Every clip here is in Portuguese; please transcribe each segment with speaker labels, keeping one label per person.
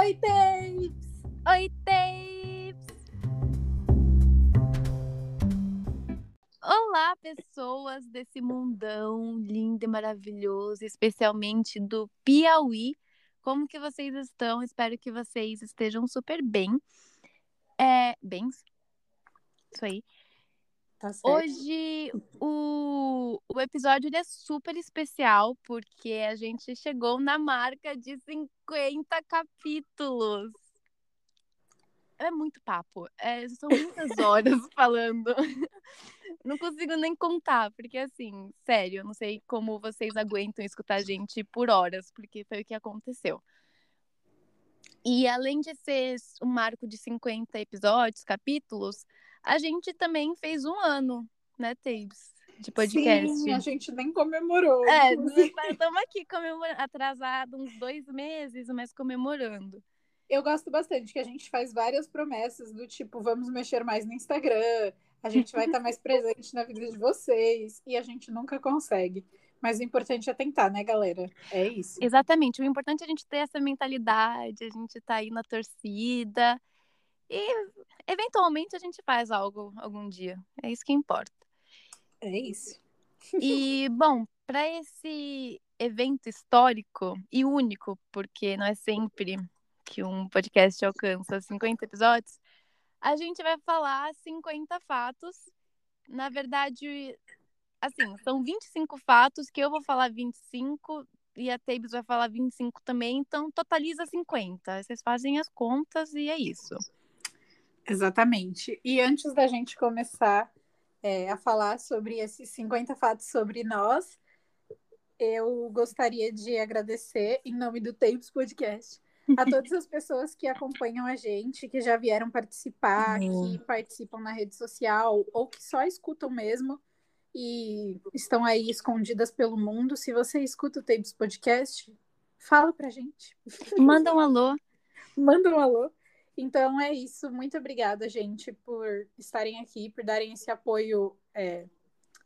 Speaker 1: Oi, Tapes!
Speaker 2: Oi, Tapes! Olá, pessoas desse mundão lindo e maravilhoso, especialmente do Piauí. Como que vocês estão? Espero que vocês estejam super bem. É, bens? Isso aí.
Speaker 1: Tá.
Speaker 2: Hoje o, o episódio é super especial porque a gente chegou na marca de 50 capítulos. É muito papo. É, são muitas horas falando. Não consigo nem contar, porque assim, sério, eu não sei como vocês aguentam escutar a gente por horas, porque foi o que aconteceu. E além de ser um marco de 50 episódios, capítulos, a gente também fez um ano, né, Tabes? De podcast.
Speaker 1: Sim, a gente nem comemorou.
Speaker 2: É, estamos aqui comemorando, atrasado uns dois meses, mas comemorando.
Speaker 1: Eu gosto bastante que a gente faz várias promessas do tipo, vamos mexer mais no Instagram, a gente vai estar mais presente na vida de vocês, e a gente nunca consegue. Mas o importante é tentar, né, galera? É isso.
Speaker 2: Exatamente. O importante é a gente ter essa mentalidade, a gente tá aí na torcida. E eventualmente a gente faz algo algum dia. É isso que importa.
Speaker 1: É isso.
Speaker 2: E, bom, para esse evento histórico e único, porque não é sempre que um podcast alcança 50 episódios, a gente vai falar 50 fatos. Na verdade, assim, são 25 fatos que eu vou falar 25 e a Tabes vai falar 25 também, então totaliza 50. Vocês fazem as contas e é isso.
Speaker 1: Exatamente. E antes da gente começar é, a falar sobre esses 50 fatos sobre nós, eu gostaria de agradecer, em nome do Tapes Podcast, a todas as pessoas que acompanham a gente, que já vieram participar,
Speaker 2: Uhum.
Speaker 1: que participam na rede social, ou que só escutam mesmo e estão aí escondidas pelo mundo. Se você escuta o Tapes Podcast, fala pra gente.
Speaker 2: Manda um alô.
Speaker 1: Manda um alô. Então é isso. Muito obrigada, gente, por estarem aqui, por darem esse apoio, é,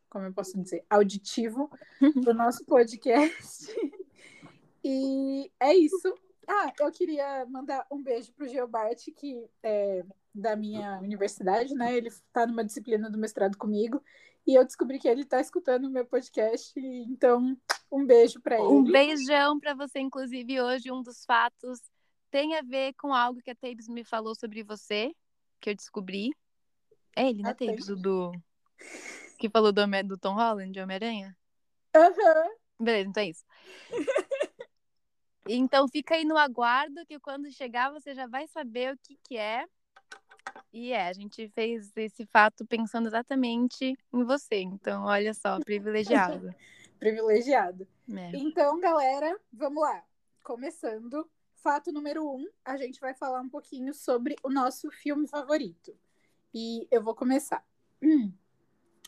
Speaker 1: como eu posso dizer, auditivo do nosso podcast. E é isso. Ah, eu queria mandar um beijo pro Geobart, que é da minha universidade, né? Ele está numa disciplina do mestrado comigo. E eu descobri que ele está escutando o meu podcast. Então, um beijo para ele.
Speaker 2: Um beijão para você, inclusive, hoje um dos fatos tem a ver com algo que a Tabes me falou sobre você, que eu descobri. É ele, né,
Speaker 1: Ah, tem.
Speaker 2: Tabes? O do... Que falou do, do Tom Holland, de Homem-Aranha?
Speaker 1: Aham.
Speaker 2: Beleza, então é isso. Então fica aí no aguardo que quando chegar você já vai saber o que que é. E é, a gente fez esse fato pensando exatamente em você. Então, olha só, privilegiado.
Speaker 1: Privilegiado.
Speaker 2: É.
Speaker 1: Então, galera, vamos lá. Começando, fato número um, a gente vai falar um pouquinho sobre o nosso filme favorito. E eu vou começar. Hum.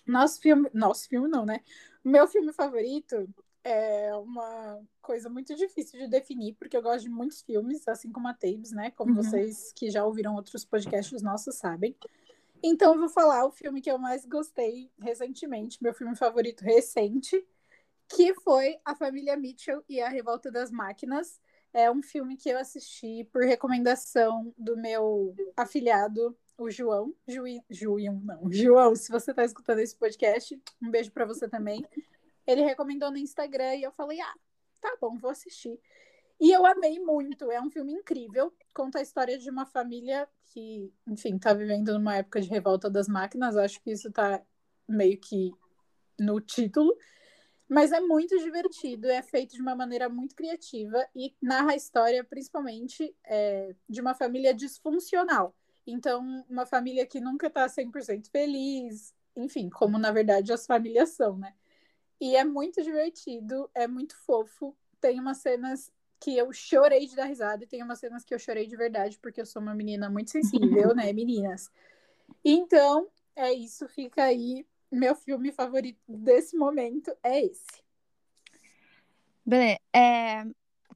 Speaker 1: Nosso filme, nosso filme não, né? Meu filme favorito é uma coisa muito difícil de definir, porque eu gosto de muitos filmes, assim como a Tabes, né? Como
Speaker 2: Uhum.
Speaker 1: vocês que já ouviram outros podcasts nossos sabem. Então, eu vou falar o filme que eu mais gostei recentemente, meu filme favorito recente, que foi A Família Mitchell e a Revolta das Máquinas. É um filme que eu assisti por recomendação do meu afilhado, o João. Juí, não. João, se você está escutando esse podcast, um beijo para você também. Ele recomendou no Instagram e eu falei: ah, tá bom, vou assistir. E eu amei muito. É um filme incrível. Conta a história de uma família que, enfim, tá vivendo numa época de revolta das máquinas. Acho que isso tá meio que no título. Mas é muito divertido, é feito de uma maneira muito criativa e narra a história, principalmente, é, de uma família disfuncional. Então, uma família que nunca tá 100% feliz, enfim, como na verdade as famílias são, né? E é muito divertido, é muito fofo. Tem umas cenas que eu chorei de dar risada e tem umas cenas que eu chorei de verdade, porque eu sou uma menina muito sensível, né, meninas? Então, é isso, fica aí. Meu filme favorito desse momento é esse.
Speaker 2: Beleza. É,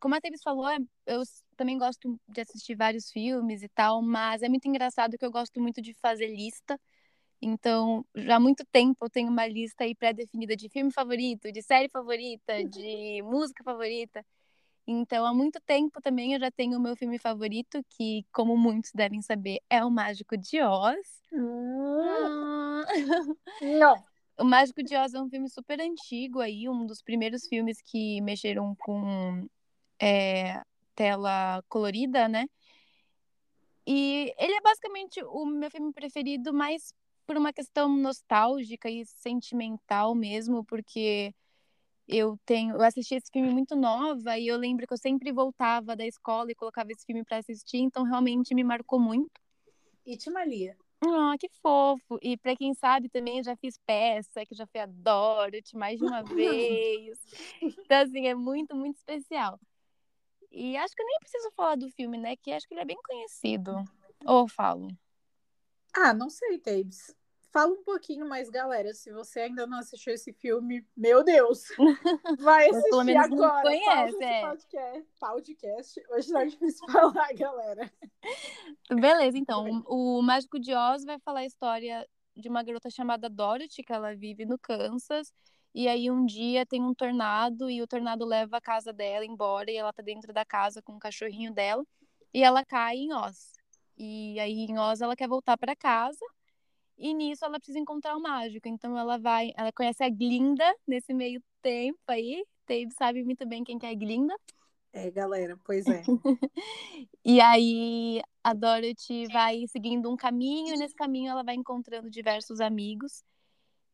Speaker 2: como a Thaís falou, é, eu também gosto de assistir vários filmes e tal, mas é muito engraçado que eu gosto muito de fazer lista. Então, já há muito tempo eu tenho uma lista aí pré-definida de filme favorito, de série favorita, de música favorita. Então, há muito tempo também eu já tenho o meu filme favorito, que, como muitos devem saber, é O Mágico de Oz.
Speaker 1: Hum. Não.
Speaker 2: O Mágico de Oz é um filme super antigo aí, um dos primeiros filmes que mexeram com é, tela colorida, né? E ele é basicamente o meu filme preferido, mais por uma questão nostálgica e sentimental mesmo, porque eu tenho, eu assisti esse filme muito nova e eu lembro que eu sempre voltava da escola e colocava esse filme para assistir, então realmente me marcou muito.
Speaker 1: E te Malia?
Speaker 2: Ah, que fofo. E para quem sabe também eu já fiz peça, que já fui a Dorothy mais de uma vez. Então assim, é muito, muito especial. E acho que eu nem preciso falar do filme, né? Que acho que ele é bem conhecido. Ou falo?
Speaker 1: Ah, não sei, Tabes. Fala um pouquinho mais, galera. Se você ainda não assistiu esse filme, meu Deus, vai assistir
Speaker 2: pelo menos
Speaker 1: agora.
Speaker 2: Não conhece,
Speaker 1: é. podcast, podcast. Hoje não é difícil falar, galera.
Speaker 2: Beleza, então. O, o Mágico de Oz vai falar a história de uma garota chamada Dorothy, que ela vive no Kansas. E aí um dia tem um tornado e o tornado leva a casa dela embora e ela tá dentro da casa com o cachorrinho dela e ela cai em Oz. E aí em Oz ela quer voltar para casa e nisso ela precisa encontrar o mágico. Então ela vai, ela conhece a Glinda nesse meio tempo aí. Dave sabe muito bem quem que é a Glinda.
Speaker 1: É, galera, pois é.
Speaker 2: e aí a Dorothy vai seguindo um caminho e nesse caminho ela vai encontrando diversos amigos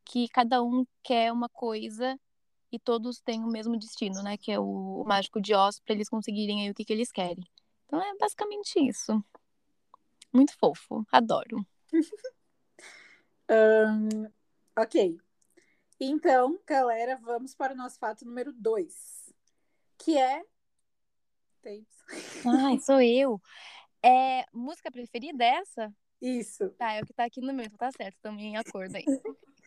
Speaker 2: que cada um quer uma coisa e todos têm o mesmo destino, né? Que é o, o mágico de Oz para eles conseguirem aí o que, que eles querem. Então é basicamente isso. Muito fofo, adoro.
Speaker 1: Um, ok. Então, galera, vamos para o nosso fato número 2, que é.
Speaker 2: Ai, sou eu. É música preferida é essa?
Speaker 1: Isso.
Speaker 2: Tá, é o que tá aqui no meu, então tá certo, também em acordo aí.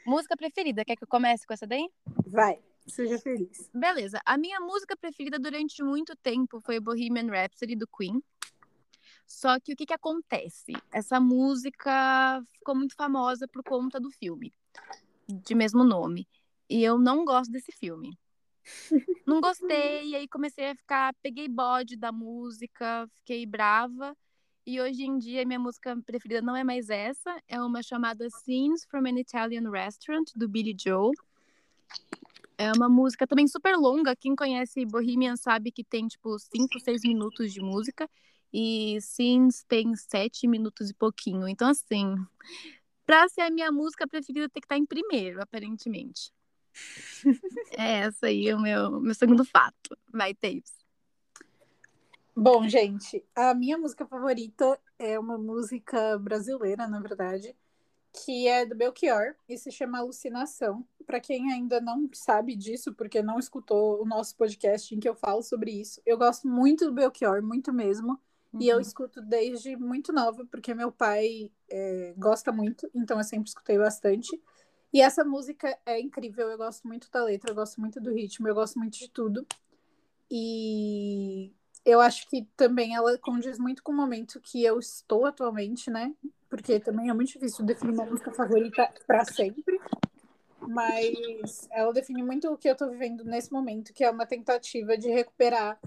Speaker 2: música preferida, quer que eu comece com essa daí?
Speaker 1: Vai, seja feliz.
Speaker 2: Beleza, a minha música preferida durante muito tempo foi Bohemian Rhapsody do Queen. Só que o que, que acontece? Essa música ficou muito famosa por conta do filme, de mesmo nome. E eu não gosto desse filme. Não gostei, e aí comecei a ficar. Peguei bode da música, fiquei brava. E hoje em dia, minha música preferida não é mais essa, é uma chamada Scenes from an Italian Restaurant, do Billy Joel. É uma música também super longa. Quem conhece Bohemian sabe que tem, tipo, 5, 6 minutos de música. E Sims tem sete minutos e pouquinho. Então, assim, pra ser a minha música preferida, tem que estar em primeiro, aparentemente. é essa aí o meu, meu segundo fato. Vai, Tapes.
Speaker 1: Bom, gente, a minha música favorita é uma música brasileira, na verdade, que é do Belchior e se chama Alucinação. Para quem ainda não sabe disso, porque não escutou o nosso podcast em que eu falo sobre isso, eu gosto muito do Belchior, muito mesmo. Uhum. E eu uhum. escuto desde muito nova, porque meu pai é, gosta muito, então eu sempre escutei bastante. E essa música é incrível, eu gosto muito da letra, eu gosto muito do ritmo, eu gosto muito de tudo. E eu acho que também ela condiz muito com o momento que eu estou atualmente, né? Porque também é muito difícil definir uma música favorita para sempre. Mas ela define muito o que eu estou vivendo nesse momento, que é uma tentativa de recuperar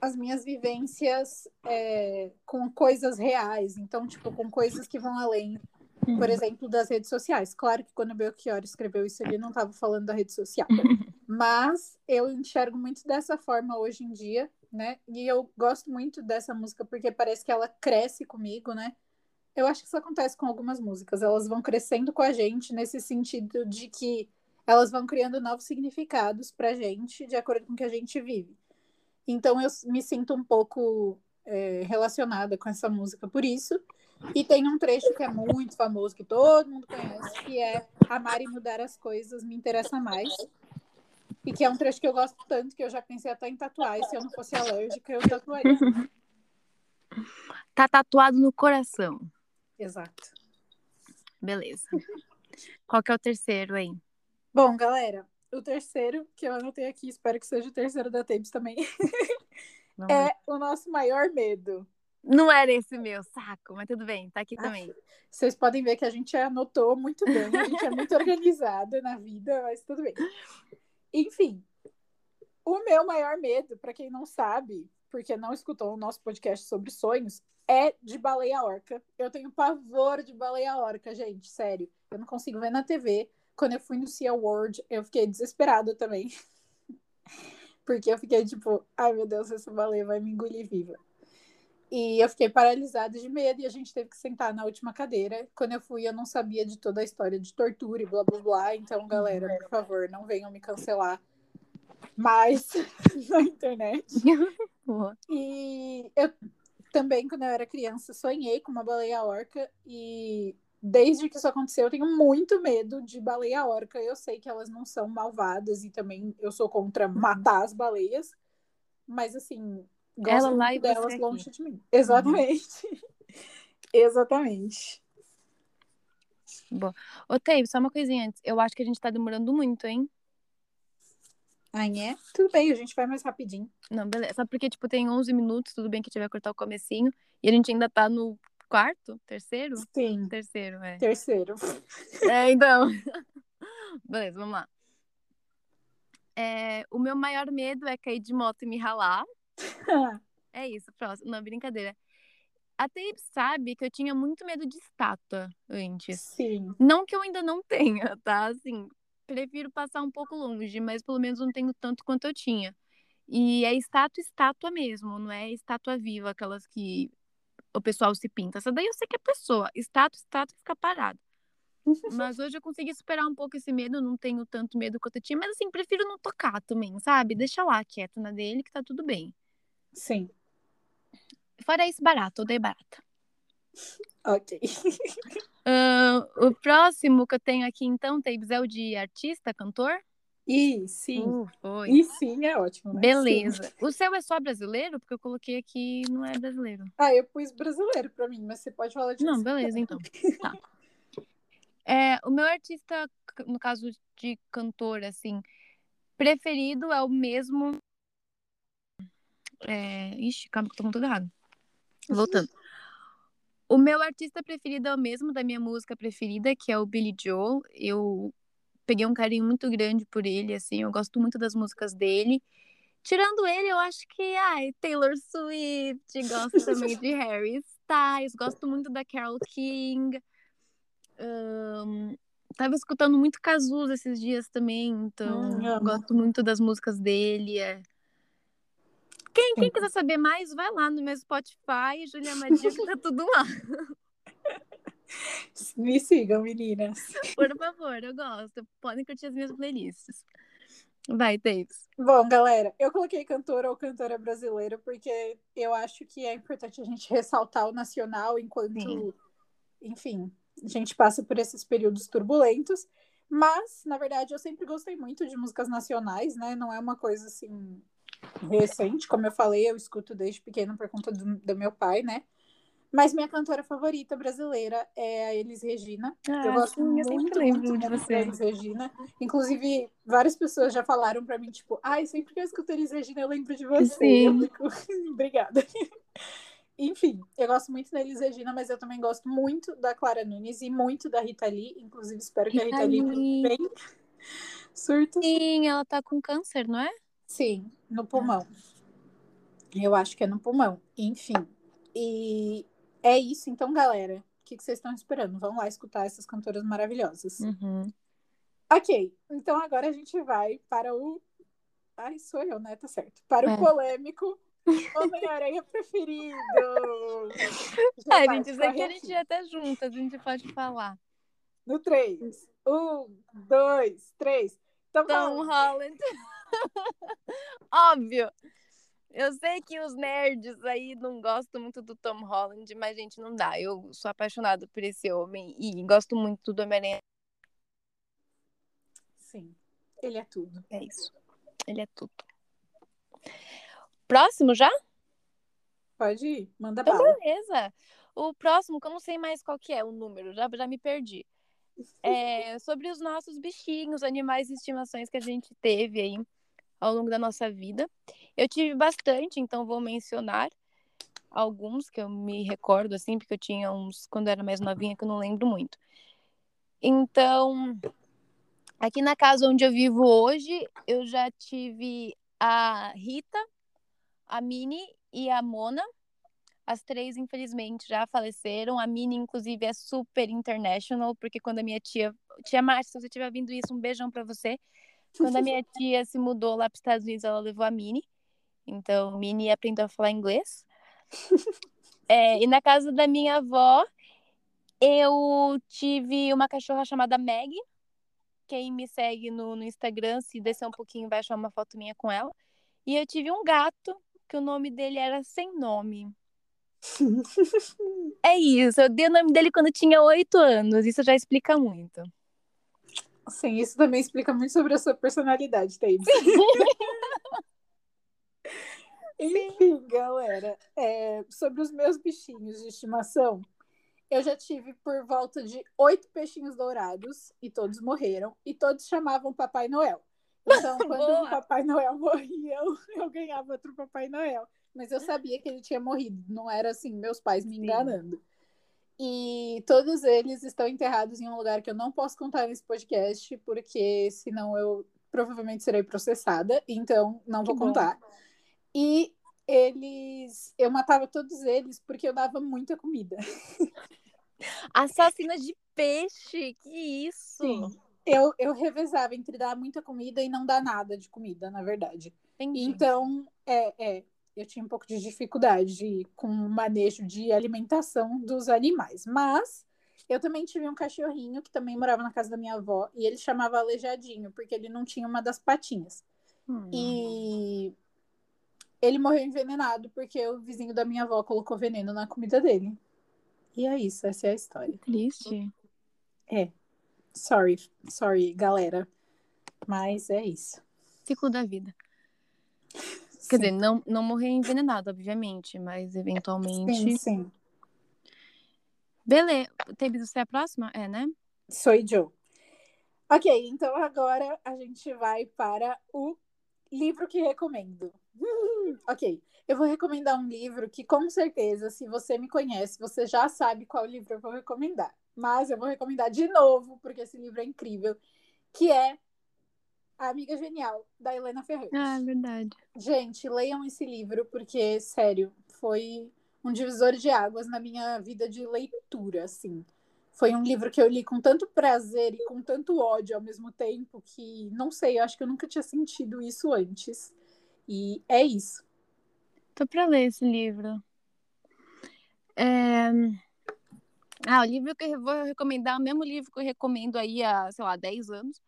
Speaker 1: as minhas vivências é, com coisas reais, então, tipo, com coisas que vão além, por uhum. exemplo, das redes sociais. Claro que quando o Belchior escreveu isso, ele não estava falando da rede social, mas eu enxergo muito dessa forma hoje em dia, né? E eu gosto muito dessa música porque parece que ela cresce comigo, né? Eu acho que isso acontece com algumas músicas, elas vão crescendo com a gente nesse sentido de que elas vão criando novos significados pra gente de acordo com o que a gente vive. Então eu me sinto um pouco é, relacionada com essa música por isso. E tem um trecho que é muito famoso, que todo mundo conhece, que é Amar e Mudar as Coisas Me Interessa Mais. E que é um trecho que eu gosto tanto que eu já pensei até em tatuar. E se eu não fosse alérgica, eu tatuaria.
Speaker 2: Tá tatuado no coração.
Speaker 1: Exato.
Speaker 2: Beleza. Qual que é o terceiro aí?
Speaker 1: Bom, galera, o terceiro, que eu anotei aqui, espero que seja o terceiro da Tapes também, é o nosso maior medo.
Speaker 2: Não era esse meu saco, mas tudo bem, tá aqui ah, também.
Speaker 1: Vocês podem ver que a gente anotou muito bem, a gente é muito organizada na vida, mas tudo bem. Enfim, o meu maior medo, para quem não sabe, porque não escutou o nosso podcast sobre sonhos, é de baleia orca. Eu tenho pavor de baleia orca, gente, sério. Eu não consigo ver na TV. Quando eu fui no Sea World, eu fiquei desesperada também. porque eu fiquei tipo, ai meu Deus, essa baleia vai me engolir viva. E eu fiquei paralisada de medo e a gente teve que sentar na última cadeira. Quando eu fui, eu não sabia de toda a história de tortura e blá blá blá. Então, galera, por favor, não venham me cancelar mais na internet. e eu também, quando eu era criança, sonhei com uma baleia orca e desde que isso aconteceu, eu tenho muito medo de baleia orca. Eu sei que elas não são malvadas e também eu sou contra matar as baleias, mas assim, gosto
Speaker 2: Ela lá e
Speaker 1: delas
Speaker 2: aqui.
Speaker 1: longe de mim. Exatamente. Exatamente.
Speaker 2: Ô, Teve, só uma coisinha antes. Eu acho que a gente tá demorando muito, hein?
Speaker 1: Ai, é? Tudo bem, a gente vai mais rapidinho.
Speaker 2: Não, beleza. Só porque, tipo, tem 11 minutos, tudo bem que a gente vai cortar o comecinho. E a gente ainda tá no quarto? Terceiro?
Speaker 1: Sim.
Speaker 2: Terceiro, é.
Speaker 1: Terceiro.
Speaker 2: É, então. Beleza, vamos lá. É, o meu maior medo é cair de moto e me ralar. É isso, próximo. Não, brincadeira. A Tape sabe que eu tinha muito medo de estátua antes.
Speaker 1: Sim.
Speaker 2: Não que eu ainda não tenha, tá? Assim, prefiro passar um pouco longe, mas pelo menos não tenho tanto quanto eu tinha. E é estátua, estátua mesmo, não é estátua viva, aquelas que o pessoal se pinta. Essa daí eu sei que é pessoa. Estátua, estátua fica parada. Mas hoje eu consegui superar um pouco esse medo, não tenho tanto medo quanto eu tinha, mas assim, prefiro não tocar também, sabe? Deixa lá quieto na dele que tá tudo bem.
Speaker 1: Sim.
Speaker 2: Fora isso, barato, odeio barata.
Speaker 1: Ok.
Speaker 2: Ahn, o próximo que eu tenho aqui, então, Tabes, é o de artista, cantor?
Speaker 1: E sim.
Speaker 2: Uh, foi.
Speaker 1: E sim, é ótimo, né? Sim.
Speaker 2: Beleza. O seu é só brasileiro? Porque eu coloquei aqui não é brasileiro.
Speaker 1: Ah, eu pus brasileiro pra mim, mas você pode falar de
Speaker 2: Não, beleza, então. Tá. É, o meu artista, no caso de cantor, assim, preferido é o mesmo. É... Ixi, calma que eu tô com tudo errado. Voltando. O meu artista preferido é o mesmo da minha música preferida, que é o Billy Joel. Eu peguei um carinho muito grande por ele, assim, eu gosto muito das músicas dele. Tirando ele, eu acho que, ai, Taylor Swift, gosto também de Harry Styles, gosto muito da Carole King. Ahn, tava escutando muito Cazuza esses dias também, então
Speaker 1: Hum,
Speaker 2: gosto muito das músicas dele. É. Quem, quem quiser saber mais, vai lá no meu Spotify, Julia Madia, que tá tudo lá.
Speaker 1: Me sigam, meninas.
Speaker 2: Por favor, eu gosto. Podem curtir as minhas playlists. Vai, Davis.
Speaker 1: Bom, galera, eu coloquei cantora ou cantora brasileira porque eu acho que é importante a gente ressaltar o nacional enquanto,
Speaker 2: Sim.
Speaker 1: enfim, a gente passa por esses períodos turbulentos. Mas, na verdade, eu sempre gostei muito de músicas nacionais, né? Não é uma coisa assim recente, como eu falei, eu escuto desde pequena por conta do, do meu pai, né? Mas minha cantora favorita brasileira é a Elis Regina. eu gosto
Speaker 2: sim, eu sempre
Speaker 1: muito,
Speaker 2: lembro
Speaker 1: muito,
Speaker 2: de
Speaker 1: muito
Speaker 2: você.
Speaker 1: Elis Regina. Inclusive, várias pessoas já falaram pra mim, tipo, ai, sempre que eu escuto Elis Regina, eu lembro de você.
Speaker 2: Sim.
Speaker 1: Eu fico, obrigada. Enfim, eu gosto muito da Elis Regina, mas eu também gosto muito da Clara Nunes e muito da Rita Lee. Inclusive, espero que a
Speaker 2: Rita
Speaker 1: Rita Lee bem surto.
Speaker 2: Sim, ela tá com câncer, não é?
Speaker 1: Sim, no pulmão. Eu acho que é no pulmão. Enfim. E é isso, então, galera. O que que vocês estão esperando? Vão lá escutar essas cantoras maravilhosas.
Speaker 2: Uhum.
Speaker 1: Ok, então agora a gente vai para o. Ai, sou eu, né? Tá certo. Para o
Speaker 2: É.
Speaker 1: polêmico Homem-Aranha preferido. Já
Speaker 2: É,
Speaker 1: vai,
Speaker 2: gente, aqui
Speaker 1: corre
Speaker 2: a gente ia até juntas, a gente pode falar.
Speaker 1: No 3. Um, dois, três. Então,
Speaker 2: Tom Holland. Óbvio. Eu sei que os nerds aí não gostam muito do Tom Holland, mas, gente, não dá. Eu sou apaixonada por esse homem e gosto muito do Homem-Aranha.
Speaker 1: Sim, ele é tudo.
Speaker 2: É isso. Ele é tudo. Próximo já?
Speaker 1: Pode ir, manda
Speaker 2: Então,
Speaker 1: bala.
Speaker 2: beleza. O próximo, que eu não sei mais qual que é o número, já, já me perdi. É sobre os nossos bichinhos, animais e estimações que a gente teve aí ao longo da nossa vida. Eu tive bastante, então vou mencionar alguns que eu me recordo, assim, porque eu tinha uns quando eu era mais novinha que eu não lembro muito. Então, aqui na casa onde eu vivo hoje, eu já tive a Rita, a Mini e a Mona. As três, infelizmente, já faleceram. A Mini, inclusive, é super international, porque quando a minha tia. Tia Márcia, se você estiver vindo isso, um beijão para você. Quando a minha tia se mudou lá para os Estados Unidos, ela levou a Mini. Então, Mini aprendeu a falar inglês. É, e na casa da minha avó, eu tive uma cachorra chamada Meg. Quem me segue no, no Instagram, se descer um pouquinho, vai achar uma foto minha com ela. E eu tive um gato, que o nome dele era Sem Nome. é isso, eu dei o nome dele quando tinha oito anos. Isso já explica muito.
Speaker 1: Sim, isso também explica muito sobre a sua personalidade, Tabe. Enfim, galera, é, sobre os meus bichinhos de estimação, eu já tive por volta de oito peixinhos dourados e todos morreram e todos chamavam Papai Noel. Então, quando o Papai Noel morria, eu, eu ganhava outro Papai Noel. Mas eu sabia que ele tinha morrido, não era assim, meus pais me enganando. Sim. E todos eles estão enterrados em um lugar que eu não posso contar nesse podcast, porque senão eu provavelmente serei processada, então não vou contar. E eles. Eu matava todos eles porque eu dava muita comida.
Speaker 2: Assassina de peixe, que isso?
Speaker 1: Sim. Eu, eu revezava entre dar muita comida e não dar nada de comida, na verdade. Entendi. Então, é, é, eu tinha um pouco de dificuldade com o manejo de alimentação dos animais. Mas eu também tive um cachorrinho que também morava na casa da minha avó e ele chamava Aleijadinho, porque ele não tinha uma das patinhas. Hum. E ele morreu envenenado porque o vizinho da minha avó colocou veneno na comida dele. E é isso, essa é a história.
Speaker 2: Triste.
Speaker 1: É. Sorry, sorry, galera. Mas é isso.
Speaker 2: Ciclo da vida. Sim. Quer dizer, não, não morrer envenenado, obviamente, mas eventualmente.
Speaker 1: Sim, sim.
Speaker 2: Beleza. Teve você a próxima? É, né?
Speaker 1: Sou Joe. Ok, então agora a gente vai para o livro que recomendo. ok, eu vou recomendar um livro que, com certeza, se você me conhece, você já sabe qual livro eu vou recomendar. Mas eu vou recomendar de novo, porque esse livro é incrível, que é A Amiga Genial, da Helena Ferrante.
Speaker 2: Ah, é verdade.
Speaker 1: Gente, leiam esse livro, porque, sério, foi um divisor de águas na minha vida de leitura, assim. Foi um livro que eu li com tanto prazer e com tanto ódio ao mesmo tempo que, não sei, eu acho que eu nunca tinha sentido isso antes. E é isso.
Speaker 2: Tô para ler esse livro. É... Ah, o livro que eu vou recomendar, o mesmo livro que eu recomendo aí há, sei lá, 10 anos.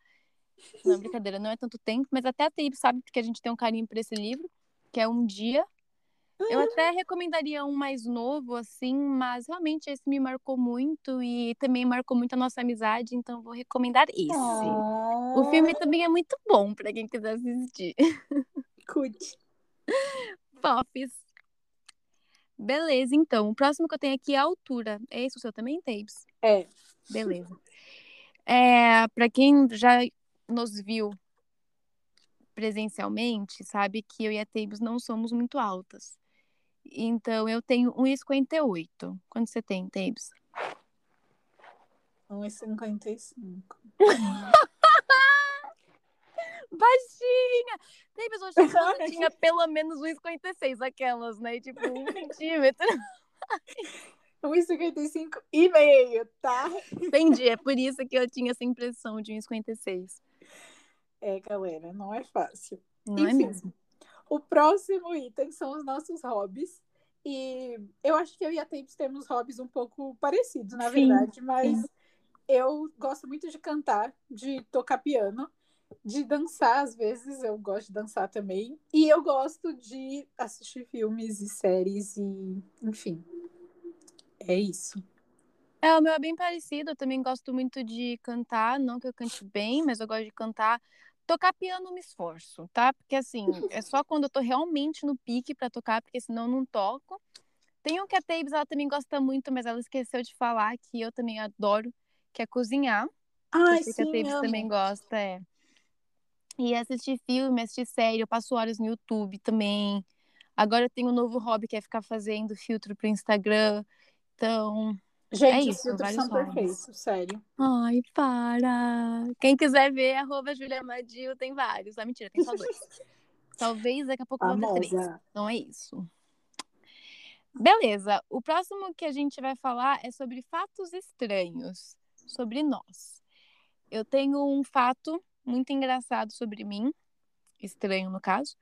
Speaker 2: Não, brincadeira, não é tanto tempo, mas até a Tape sabe porque a gente tem um carinho por esse livro, que é Um Dia. Eu ah. até recomendaria um mais novo, assim, mas realmente esse me marcou muito e também marcou muito a nossa amizade, então vou recomendar esse. Oh. O filme também é muito bom para quem quiser assistir.
Speaker 1: Curte.
Speaker 2: Fofes. Beleza, então. O próximo que eu tenho aqui é a altura. É esse o seu também, Tapes?
Speaker 1: É.
Speaker 2: Beleza. É, para quem já nos viu presencialmente, sabe que eu e a Tabes não somos muito altas. Então, eu tenho 1,58. Quanto você tem, Tabes?
Speaker 1: 1,55.
Speaker 2: baixinha. Tem pessoas que tinha pelo menos 1,56, aquelas, né? Tipo, um centímetro.
Speaker 1: 1,55 e meio, tá?
Speaker 2: Entendi, é por isso que eu tinha essa impressão de 1,56.
Speaker 1: É, galera, não é fácil.
Speaker 2: Não é Enfim, é mesmo.
Speaker 1: O próximo item são os nossos hobbies. E eu acho que eu e a Tapes temos hobbies um pouco parecidos, na sim, verdade, mas sim. eu gosto muito de cantar, de tocar piano de dançar, às vezes eu gosto de dançar também. E eu gosto de assistir filmes e séries e, enfim. É isso.
Speaker 2: É, o meu é bem parecido. Eu também gosto muito de cantar. Não que eu cante bem, mas eu gosto de cantar. Tocar piano me esforço, tá? Porque assim, é só quando eu tô realmente no pique para tocar, porque senão eu não toco. Tem um que a Tabes, ela também gosta muito, mas ela esqueceu de falar que eu também adoro, que é cozinhar. Sei
Speaker 1: sim,
Speaker 2: que a Tabes também gosta, é. E assistir filme, assistir série, eu passo horas no YouTube também. Agora eu tenho um novo hobby que é ficar fazendo filtro pro Instagram. Então, é
Speaker 1: Gente,
Speaker 2: é
Speaker 1: isso, os filtros são hobbies. perfeitos, sério.
Speaker 2: Ai, para! Quem quiser ver, arroba Julia Madil, tem vários. Ah, mentira, tem só dois. Talvez daqui a pouco ter três. Então é isso. Beleza. O próximo que a gente vai falar é sobre fatos estranhos sobre nós. Eu tenho um fato muito engraçado sobre mim, estranho no caso,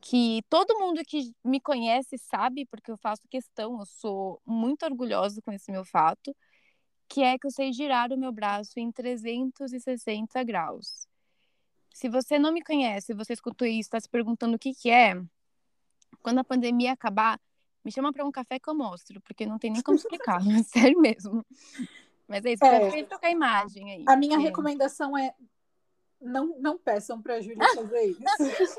Speaker 2: que todo mundo que me conhece sabe, porque eu faço questão, eu sou muito orgulhosa com esse meu fato, que é que eu sei girar o meu braço em 360 graus. Se você não me conhece, você escutou isso, está se perguntando o que que é, quando a pandemia acabar, me chama para um café que eu mostro, porque não tem nem como explicar, sério mesmo. Mas é isso,
Speaker 1: É.
Speaker 2: é. trocar a imagem aí.
Speaker 1: A minha recomendação é não, não peçam pra Júlia fazer isso.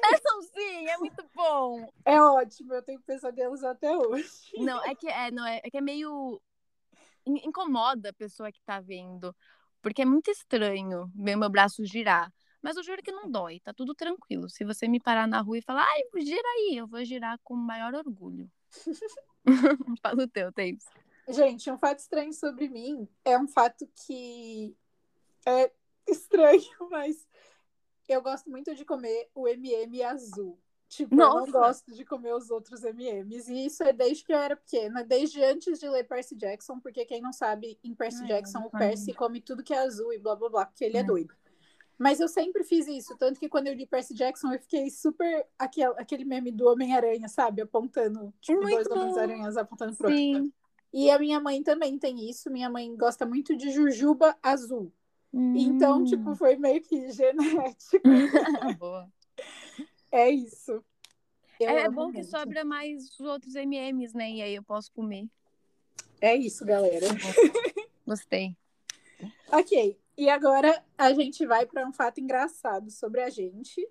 Speaker 2: Peçam sim, é muito bom.
Speaker 1: É ótimo, eu tenho pesadelos até hoje.
Speaker 2: Não, é que é, não, é, é que é meio. in- incomoda a pessoa que tá vendo. Porque é muito estranho ver meu braço girar. Mas eu juro que não dói, tá tudo tranquilo. Se você me parar na rua e falar, ai, gira aí, eu vou girar com o maior orgulho. Fala o teu, Thaís.
Speaker 1: Gente, um fato estranho sobre mim é um fato que é estranho, mas eu gosto muito de comer o MM azul. Tipo, eu não
Speaker 2: Nossa!
Speaker 1: gosto de comer os outros MMs. E isso é desde que eu era pequena, desde antes de ler Percy Jackson, porque quem não sabe, em Percy
Speaker 2: É,
Speaker 1: Jackson, o. Percy come tudo que é azul e blá blá blá, porque ele é,
Speaker 2: É.
Speaker 1: doido. Mas eu sempre fiz isso, tanto que quando eu li Percy Jackson, eu fiquei super aquele, aquele meme do Homem-Aranha, sabe? Apontando, tipo,
Speaker 2: Muito
Speaker 1: dois. Homens-Aranhas apontando pro outro.
Speaker 2: Sim.
Speaker 1: E a minha mãe também tem isso. Minha mãe gosta muito de jujuba azul. Então,
Speaker 2: Hum.
Speaker 1: tipo, foi meio que genético.
Speaker 2: Boa.
Speaker 1: É isso. Eu
Speaker 2: É, é bom que
Speaker 1: muito.
Speaker 2: sobra mais os outros MMs, né? E aí eu posso comer.
Speaker 1: É isso, galera.
Speaker 2: Gostei.
Speaker 1: Ok. E agora a gente vai para um fato engraçado sobre a gente.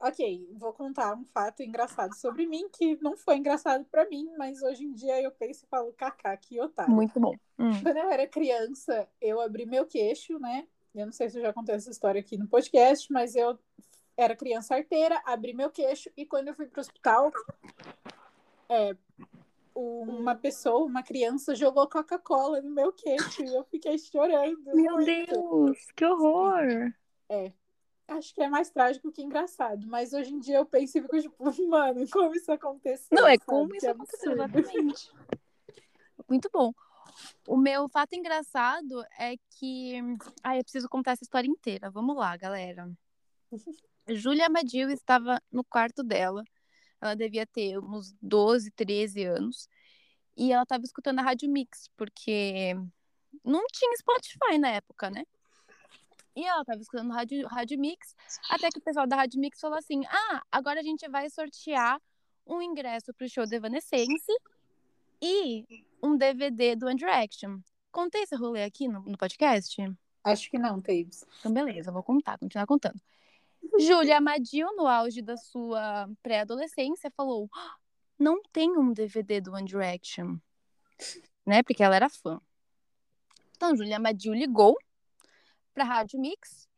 Speaker 1: Ok, vou contar um fato engraçado sobre mim, que não foi engraçado para mim, mas hoje em dia eu penso e falo, kaká, que otário.
Speaker 2: Muito bom. Hum.
Speaker 1: Quando eu era criança, eu abri meu queixo, né? Eu não sei se eu já contei essa história aqui no podcast, mas eu era criança arteira, abri meu queixo e quando eu fui pro hospital, é, uma pessoa, uma criança, jogou Coca-Cola no meu queixo e eu fiquei chorando.
Speaker 2: Meu
Speaker 1: muito.
Speaker 2: Deus, que horror!
Speaker 1: Acho que é mais trágico que engraçado, mas hoje em dia eu penso e fico tipo, mano, como isso aconteceu?
Speaker 2: Não, é
Speaker 1: sabe?
Speaker 2: como isso aconteceu, exatamente. Muito bom. O meu fato engraçado é que. Ai, eu preciso contar essa história inteira. Vamos lá, galera. Júlia Amadil estava no quarto dela. Ela devia ter uns 12, 13 anos. E ela estava escutando a Rádio Mix, porque não tinha Spotify na época, né? E ela estava escutando Rádio, Rádio Mix, até que o pessoal da Rádio Mix falou assim: Ah, agora a gente vai sortear um ingresso pro show do Evanescence e um DVD do One Direction. Contei esse rolê aqui no, no podcast?
Speaker 1: Acho que não, Taves.
Speaker 2: Então, beleza, vou contar, continuar contando. Júlia Amadil, no auge da sua pré-adolescência, falou: "Ah, não tem um DVD do One Direction. Né? Porque ela era fã. Então, Júlia Amadil ligou pra Rádio Mix.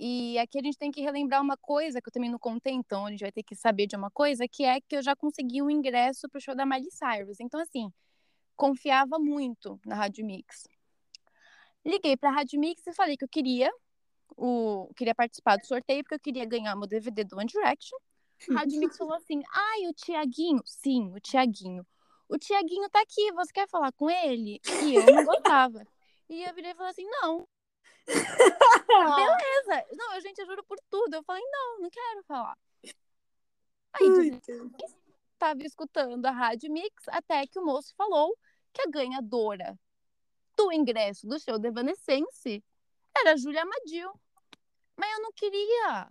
Speaker 2: E aqui a gente tem que relembrar uma coisa que eu também não contei, então a gente vai ter que saber de uma coisa, que é que eu já consegui um ingresso pro show da Miley Cyrus. Então, assim, confiava muito na Rádio Mix. Liguei pra Rádio Mix e falei que eu queria o queria participar do sorteio porque eu queria ganhar meu DVD do One Direction. A Rádio Mix falou assim: "Ai, o Tiaguinho, sim, o Tiaguinho. O Tiaguinho tá aqui, você quer falar com ele?" E eu não gostava. E eu virei e falei assim: "Não, beleza. Não, eu, gente, eu juro por tudo. Eu falei: "Não, não quero falar." Aí
Speaker 1: Ai,
Speaker 2: estava escutando a Rádio Mix até que o moço falou que a ganhadora do ingresso do show do Evanescence era a Júlia Amadil. Mas eu não queria.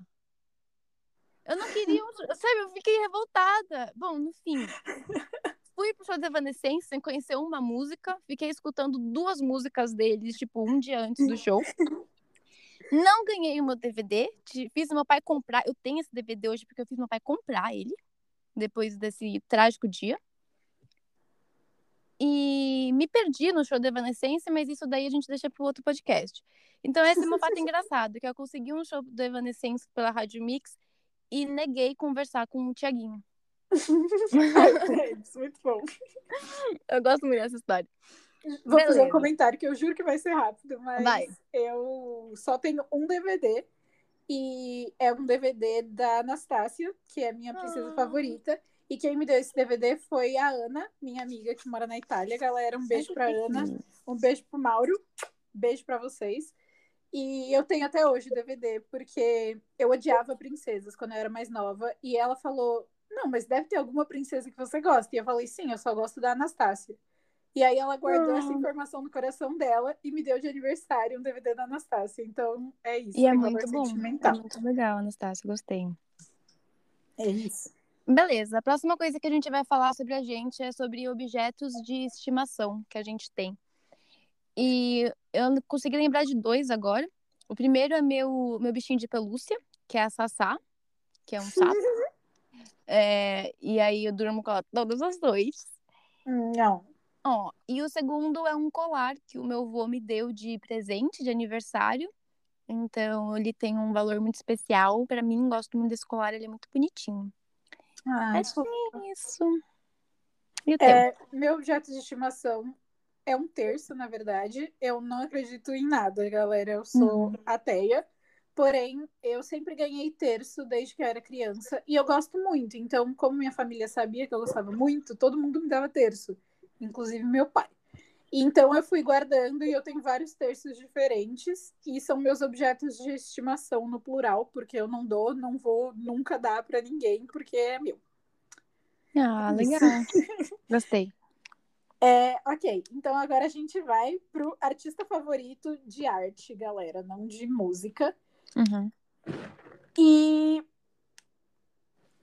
Speaker 2: Eu não queria, sabe? Eu fiquei revoltada. Bom, no fim, fui pro show do Evanescence sem conhecer uma música. Fiquei escutando duas músicas deles, tipo, um dia antes do show. Não ganhei o meu DVD. Fiz meu pai comprar. Eu tenho esse DVD hoje porque eu fiz meu pai comprar ele depois desse trágico dia. E me perdi no show da Evanescence, mas isso daí a gente deixa para outro podcast. Então, esse é meu fato engraçado, que eu consegui um show do Evanescence pela Rádio Mix e neguei conversar com o Tiaguinho.
Speaker 1: Taves, muito bom.
Speaker 2: Eu gosto muito dessa história.
Speaker 1: Vou fazer um
Speaker 2: Beleza.
Speaker 1: comentário que eu juro que vai ser rápido, mas
Speaker 2: Vai.
Speaker 1: eu só tenho um DVD E é um DVD da Anastácia, que é a minha princesa
Speaker 2: Ah.
Speaker 1: favorita. E quem me deu esse DVD foi a Ana, minha amiga que mora na Itália. Galera, um beijo pra Ana. Um beijo pro Mauro. Beijo pra vocês. E eu tenho até hoje o DVD, porque eu odiava princesas quando eu era mais nova. E ela falou: Não, mas deve ter alguma princesa que você gosta. E eu falei: Sim, eu só gosto da Anastácia. E aí ela guardou
Speaker 2: Ah.
Speaker 1: essa informação no coração dela e me deu de aniversário um DVD da Anastácia. Então é isso.
Speaker 2: E é muito bom. É muito legal, Anastácia. Gostei.
Speaker 1: É isso.
Speaker 2: Beleza, a próxima coisa que a gente vai falar sobre a gente é sobre objetos de estimação que a gente tem. E eu consegui lembrar de dois agora. O primeiro é meu, meu bichinho de pelúcia, que é a Sassá, que é um sapo. É, e aí eu durmo com ela todos os dois.
Speaker 1: Não.
Speaker 2: Ó, e o segundo é um colar que o meu avô me deu de presente de aniversário. Então ele tem um valor muito especial para mim. Gosto muito desse colar, ele é muito bonitinho.
Speaker 1: Ah,
Speaker 2: É isso. E o teu?
Speaker 1: É, meu objeto de estimação é um terço, na verdade. Eu não acredito em nada, galera. Eu sou ateia. Porém, eu sempre ganhei terço desde que eu era criança. E eu gosto muito. Então, como minha família sabia que eu gostava muito, todo mundo me dava terço. Inclusive meu pai. Então, eu fui guardando e eu tenho vários terços diferentes. E são meus objetos de estimação no plural, porque eu não dou, não vou nunca dar para ninguém, porque é meu.
Speaker 2: Ah,
Speaker 1: Isso.
Speaker 2: legal. Gostei.
Speaker 1: É, ok, então agora a gente vai pro artista favorito de arte, galera, não de música.
Speaker 2: Uhum.
Speaker 1: E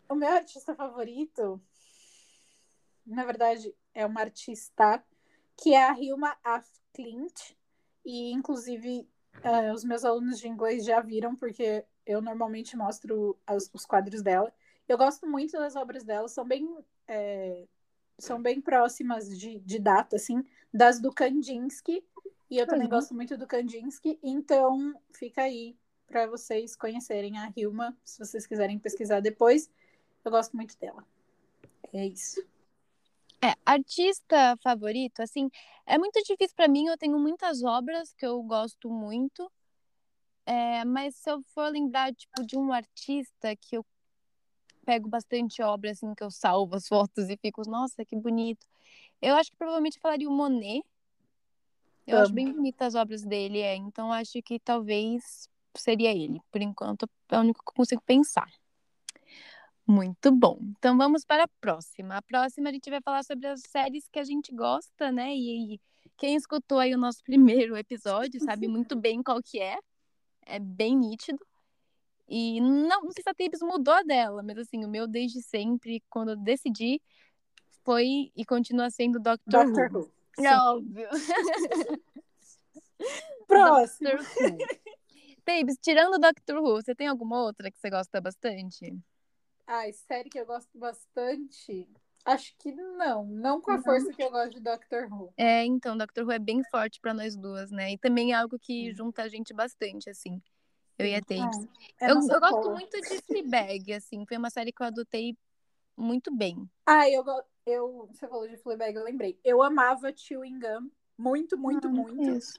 Speaker 1: o meu artista favorito, na verdade, é uma artista que é a Hilma Af Klint. E, inclusive, eh, os meus alunos de inglês já viram, porque eu normalmente mostro as- os quadros dela. Eu gosto muito das obras dela, são bem, eh, são bem próximas de, de data, assim, das do Kandinsky. E eu também
Speaker 2: Uhum.
Speaker 1: gosto muito do Kandinsky, então fica aí para vocês conhecerem a Hilma, se vocês quiserem pesquisar depois. Eu gosto muito dela. É isso.
Speaker 2: É, artista favorito, assim, é muito difícil pra mim. Eu tenho muitas obras que eu gosto muito. É, mas se eu for lembrar, tipo, de um artista que eu pego bastante obra, assim, que eu salvo as fotos e fico, nossa, que bonito. Eu acho que provavelmente falaria o Monet. Eu acho
Speaker 1: Amo.
Speaker 2: bem bonitas as obras dele, é. Então acho que talvez seria ele. Por enquanto, é o único que eu consigo pensar. Muito bom. Então vamos para a próxima. A próxima a gente vai falar sobre as séries que a gente gosta, né? E, e quem escutou aí o nosso primeiro episódio sabe muito bem qual que é. É bem nítido. E não, não sei se a Tibbs mudou a dela, mas assim, o meu desde sempre, quando eu decidi, foi e continua sendo Doctor,
Speaker 1: Doctor
Speaker 2: Who.
Speaker 1: Who.
Speaker 2: É óbvio.
Speaker 1: Próximo.
Speaker 2: Doctor Who. Tibbs, tirando Doctor Who, você tem alguma outra que você gosta bastante?
Speaker 1: Ai, série que eu gosto bastante. Acho que não. Não com a
Speaker 2: Não.
Speaker 1: força que eu gosto de Doctor Who.
Speaker 2: É, então, Doctor Who é bem forte pra nós duas, né? E também é algo que junta a gente bastante, assim. Eu e a Tapes.
Speaker 1: É
Speaker 2: eu,
Speaker 1: nossa
Speaker 2: eu gosto muito de Fleabag, assim. Foi uma série que eu adotei muito bem.
Speaker 1: Ah, eu, eu. Você falou de Fleabag, eu lembrei. Eu amava Chewing Gum. Muito, muito, muito.
Speaker 2: Isso.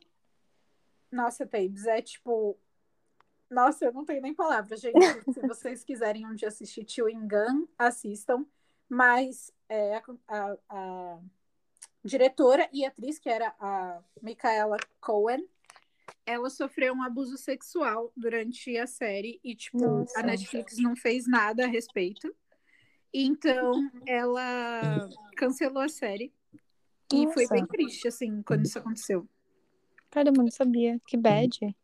Speaker 1: Nossa, Tabes, é tipo. Nossa, eu não tenho nem palavras, gente. Se vocês quiserem um dia assistir Chewing Gun, assistam. Mas é, a, a- a diretora e atriz, que era a Micaela Cohen, ela sofreu um abuso sexual durante a série e, tipo,
Speaker 2: Nossa.
Speaker 1: a Netflix não fez nada a respeito. Então, ela cancelou a série. E foi
Speaker 2: Nossa.
Speaker 1: bem triste, assim, quando isso aconteceu.
Speaker 2: Caramba, não sabia. Que bad.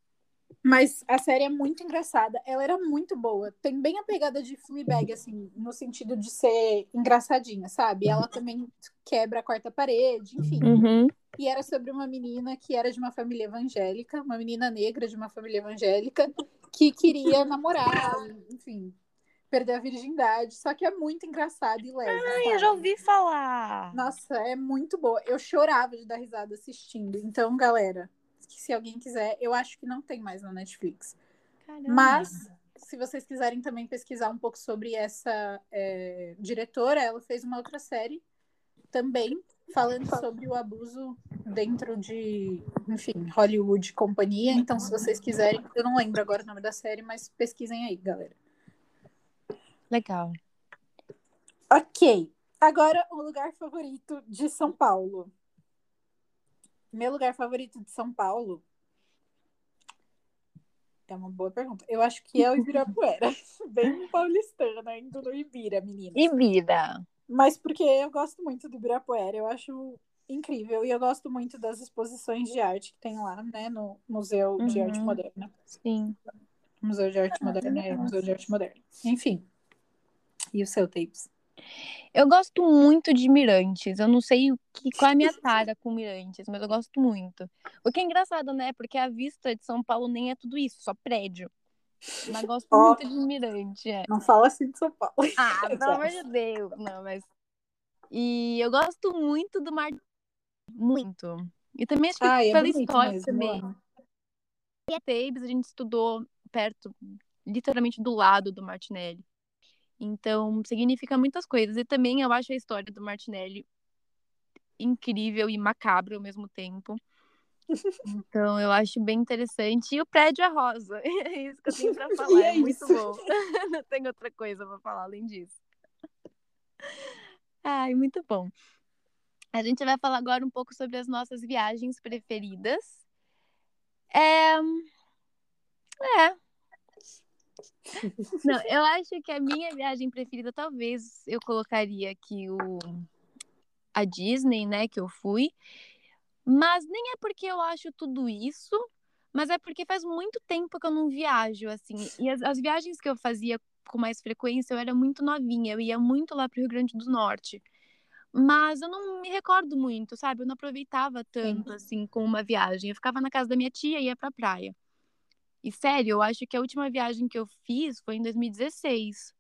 Speaker 1: Mas a série é muito engraçada. Ela era muito boa. Tem bem a pegada de Fleabag, assim, no sentido de ser engraçadinha, sabe? Ela também quebra a quarta parede, enfim.
Speaker 2: Uhum.
Speaker 1: E era sobre uma menina que era de uma família evangélica, uma menina negra de uma família evangélica, que queria namorar, enfim, perder a virgindade. Só que é muito engraçado e leve.
Speaker 2: Ai,
Speaker 1: sabe?
Speaker 2: eu já ouvi falar.
Speaker 1: Nossa, é muito boa. Eu chorava de dar risada assistindo. Então, galera, se alguém quiser, eu acho que não tem mais na Netflix.
Speaker 2: Caramba.
Speaker 1: Mas, se vocês quiserem também pesquisar um pouco sobre essa é, diretora, ela fez uma outra série também falando sobre o abuso dentro de, enfim, Hollywood companhia. Então, se vocês quiserem, eu não lembro agora o nome da série, mas pesquisem aí, galera.
Speaker 2: Legal.
Speaker 1: Ok. Agora, o lugar favorito de São Paulo. Meu lugar favorito de São Paulo é uma boa pergunta. Eu acho que é o Ibirapuera. Bem paulistana, indo no Ibira, menina.
Speaker 2: Ibira.
Speaker 1: Mas porque eu gosto muito do Ibirapuera, eu acho incrível. E eu gosto muito das exposições de arte que tem lá, né, no Museu uhum. de Arte Moderna.
Speaker 2: Sim.
Speaker 1: Museu de Arte ah, Moderna é Museu de Arte Moderna. Enfim. E o seu, Tapes?
Speaker 2: Eu gosto muito de Mirantes. Eu não sei o que, qual é a minha tara com Mirantes, mas eu gosto muito. O que é engraçado, né? Porque a vista de São Paulo nem é tudo isso, só prédio. Mas gosto oh, muito de Mirante. É.
Speaker 1: Não fala assim de São Paulo.
Speaker 2: Ah, pelo amor de Deus. Não, mas. E eu gosto muito do mar. Muito. E também acho que é pela história mesmo, também. E a Tebes, a gente estudou perto, literalmente do lado do Martinelli. Então, significa muitas coisas. E também eu acho a história do Martinelli incrível e macabra ao mesmo tempo. Então, eu acho bem interessante. E o prédio é rosa. É isso que eu tenho para falar. É, é muito bom. Não tem outra coisa para falar além disso. Ai, muito bom. A gente vai falar agora um pouco sobre as nossas viagens preferidas. É. É, não, eu acho que a minha viagem preferida, talvez eu colocaria aqui o a Disney, né, que eu fui. Mas nem é porque eu acho tudo isso, mas é porque faz muito tempo que eu não viajo, assim. E as, as viagens que eu fazia com mais frequência, eu era muito novinha, eu ia muito lá pro Rio Grande do Norte. Mas eu não me recordo muito, sabe? Eu não aproveitava tanto, assim, com uma viagem. Eu ficava na casa da minha tia e ia pra praia. E sério, eu acho que a última viagem que eu fiz foi em 2016.